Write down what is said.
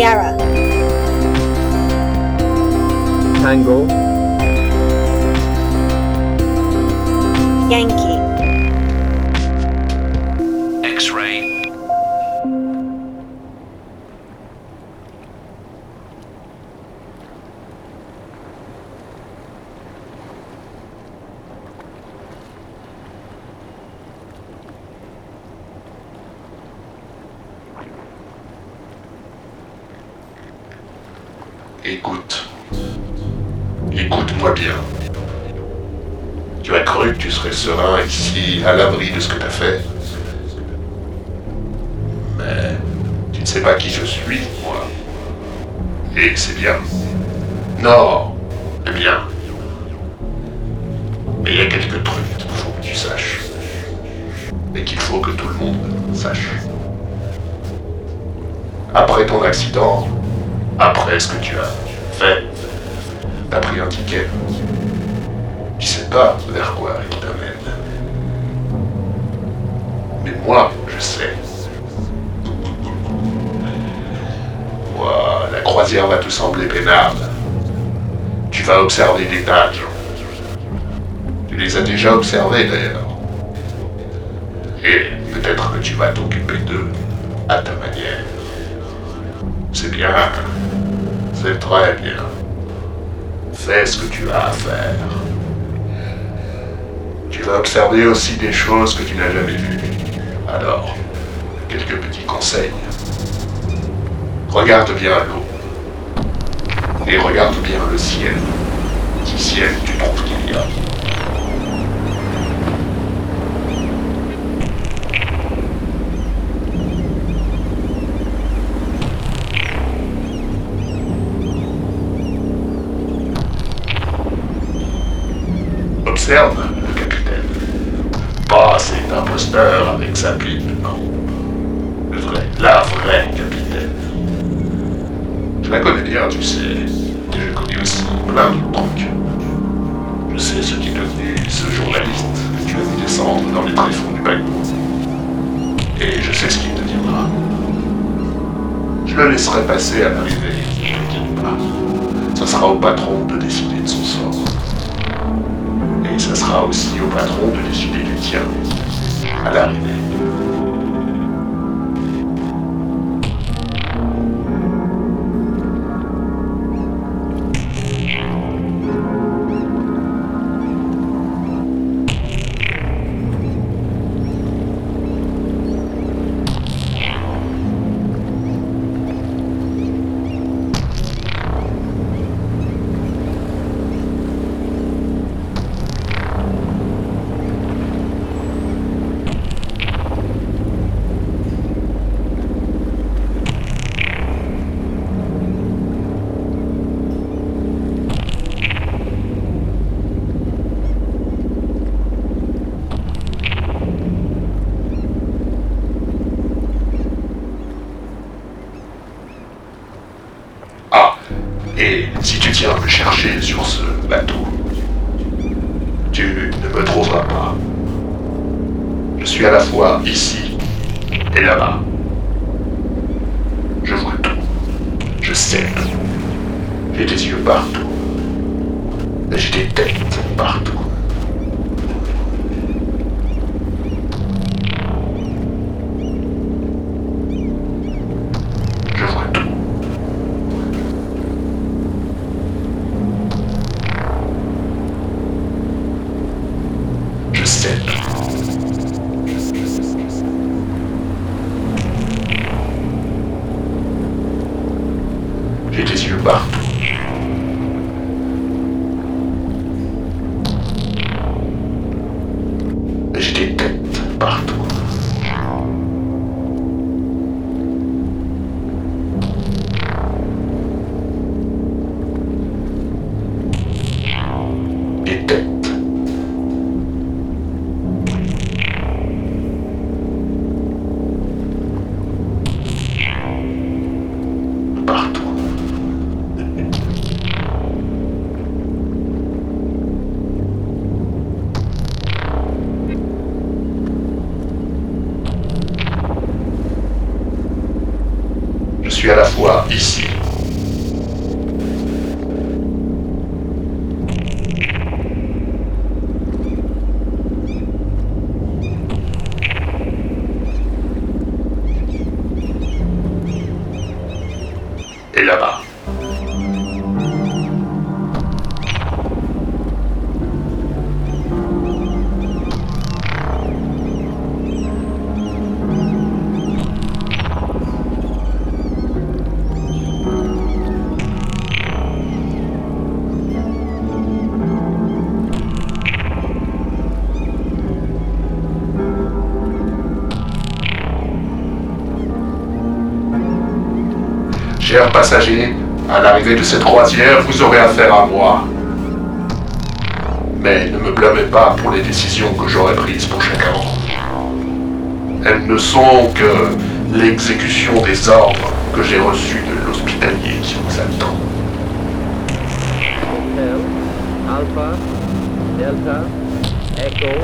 Sierra. Tango, Yankee. Écoute. Écoute-moi bien. Tu as cru que tu serais serein ici, à l'abri de ce que tu as fait. Mais tu ne sais pas qui je suis, moi. Et c'est bien. Non, c'est bien. Mais il y a quelques trucs qu'il faut que tu saches. Et qu'il faut que tout le monde sache. Après ton accident, après ce que tu as fait, t'as pris un ticket. Tu sais pas vers quoi il t'amène. Mais moi, je sais. La croisière va te sembler peinable. Tu vas observer des tas de gens. Tu les as déjà observés d'ailleurs. Et peut-être que tu vas t'occuper d'eux à ta manière. C'est bien. C'est très bien. Fais ce que tu as à faire. Tu vas observer aussi des choses que tu n'as jamais vues. Alors, quelques petits conseils. Regarde bien l'eau. Et regarde bien le ciel. Si ciel tu trouves qu'il y a. Le capitaine. Pas cet imposteur avec sa pipe, non. Le vrai, la vraie capitaine. Je la connais bien, tu sais. Et je connais aussi plein de trucs. Je sais ce qui est devenu ce journaliste que tu as vu descendre dans les tréfonds du bateau. Et je sais ce qu'il deviendra. Je le laisserai passer à l'arrivée. Ce sera au patron de décider de son sort. Ce sera aussi au patron de décider du tien à l'arrivée. Et si tu tiens à me chercher sur ce bateau, tu ne me trouveras pas. Je suis à la fois ici et là-bas. Je vois tout. Je sais tout. J'ai des yeux partout. J'ai des têtes partout. Je sais. J'ai des yeux partout. J'ai des têtes partout. La fois ici Chers passagers, à l'arrivée de cette croisière, vous aurez affaire à moi. Mais ne me blâmez pas pour les décisions que j'aurai prises pour chacun. Elles ne sont que l'exécution des ordres que j'ai reçus de l'hospitalier qui vous attend. Alpha, Delta, Echo,